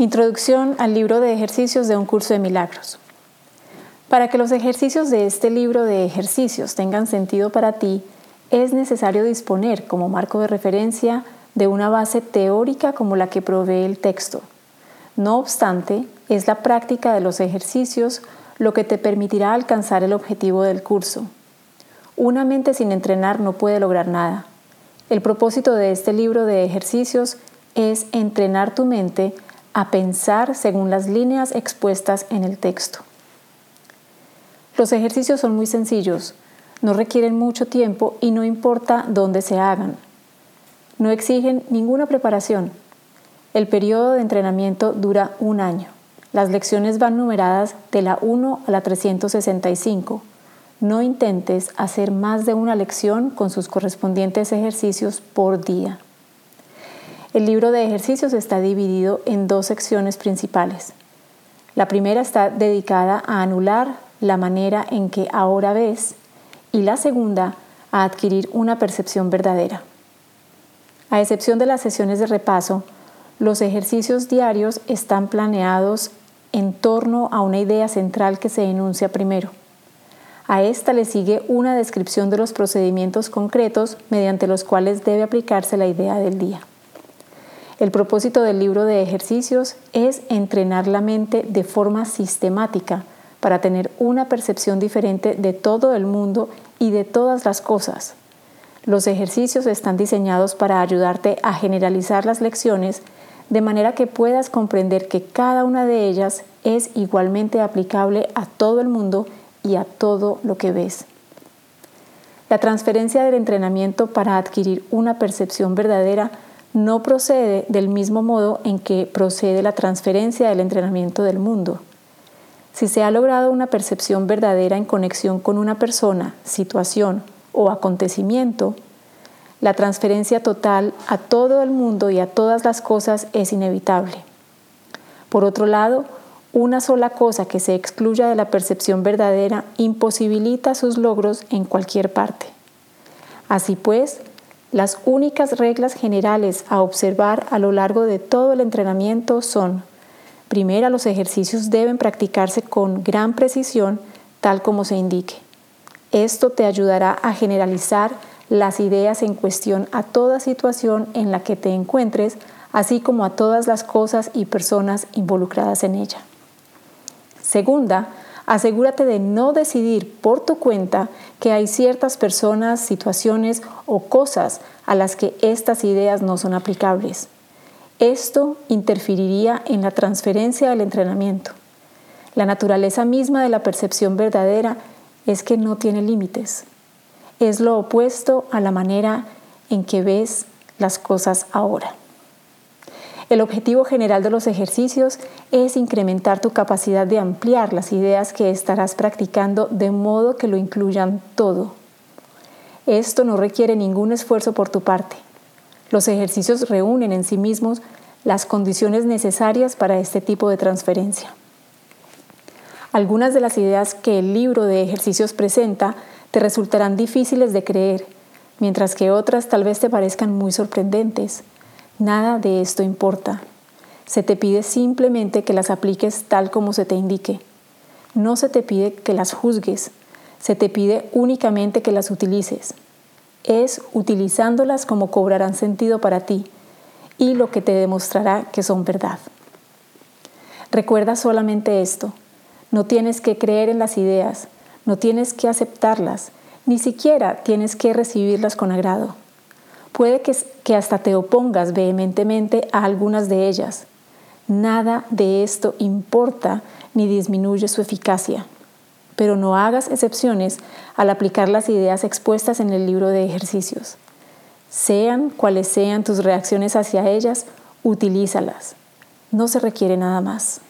Introducción al libro de ejercicios de un curso de milagros. Para que los ejercicios de este libro de ejercicios tengan sentido para ti, es necesario disponer como marco de referencia de una base teórica como la que provee el texto. No obstante, es la práctica de los ejercicios lo que te permitirá alcanzar el objetivo del curso. Una mente sin entrenar no puede lograr nada. El propósito de este libro de ejercicios es entrenar tu mente a pensar según las líneas expuestas en el texto. Los ejercicios son muy sencillos, no requieren mucho tiempo y no importa dónde se hagan. No exigen ninguna preparación. El periodo de entrenamiento dura un año. Las lecciones van numeradas de la 1 a la 365. No intentes hacer más de una lección con sus correspondientes ejercicios por día. El libro de ejercicios está dividido en dos secciones principales. La primera está dedicada a anular la manera en que ahora ves y la segunda a adquirir una percepción verdadera. A excepción de las sesiones de repaso, los ejercicios diarios están planeados en torno a una idea central que se enuncia primero. A esta le sigue una descripción de los procedimientos concretos mediante los cuales debe aplicarse la idea del día. El propósito del libro de ejercicios es entrenar la mente de forma sistemática para tener una percepción diferente de todo el mundo y de todas las cosas. Los ejercicios están diseñados para ayudarte a generalizar las lecciones de manera que puedas comprender que cada una de ellas es igualmente aplicable a todo el mundo y a todo lo que ves. La transferencia del entrenamiento para adquirir una percepción verdadera no procede del mismo modo en que procede la transferencia del entrenamiento del mundo. Si se ha logrado una percepción verdadera en conexión con una persona, situación o acontecimiento, la transferencia total a todo el mundo y a todas las cosas es inevitable. Por otro lado, una sola cosa que se excluya de la percepción verdadera imposibilita sus logros en cualquier parte. Así pues, las únicas reglas generales a observar a lo largo de todo el entrenamiento son, primero, los ejercicios deben practicarse con gran precisión, tal como se indique. Esto te ayudará a generalizar las ideas en cuestión a toda situación en la que te encuentres, así como a todas las cosas y personas involucradas en ella. Segunda, asegúrate de no decidir por tu cuenta que hay ciertas personas, situaciones o cosas a las que estas ideas no son aplicables. Esto interferiría en la transferencia del entrenamiento. La naturaleza misma de la percepción verdadera es que no tiene límites. Es lo opuesto a la manera en que ves las cosas ahora. El objetivo general de los ejercicios es incrementar tu capacidad de ampliar las ideas que estarás practicando de modo que lo incluyan todo. Esto no requiere ningún esfuerzo por tu parte. Los ejercicios reúnen en sí mismos las condiciones necesarias para este tipo de transferencia. Algunas de las ideas que el libro de ejercicios presenta te resultarán difíciles de creer, mientras que otras tal vez te parezcan muy sorprendentes. Nada de esto importa. Se te pide simplemente que las apliques tal como se te indique. No se te pide que las juzgues, se te pide únicamente que las utilices. Es utilizándolas como cobrarán sentido para ti y lo que te demostrará que son verdad. Recuerda solamente esto. No tienes que creer en las ideas, no tienes que aceptarlas, ni siquiera tienes que recibirlas con agrado. Puede que, hasta te opongas vehementemente a algunas de ellas. Nada de esto importa ni disminuye su eficacia. Pero no hagas excepciones al aplicar las ideas expuestas en el libro de ejercicios. Sean cuales sean tus reacciones hacia ellas, utilízalas. No se requiere nada más.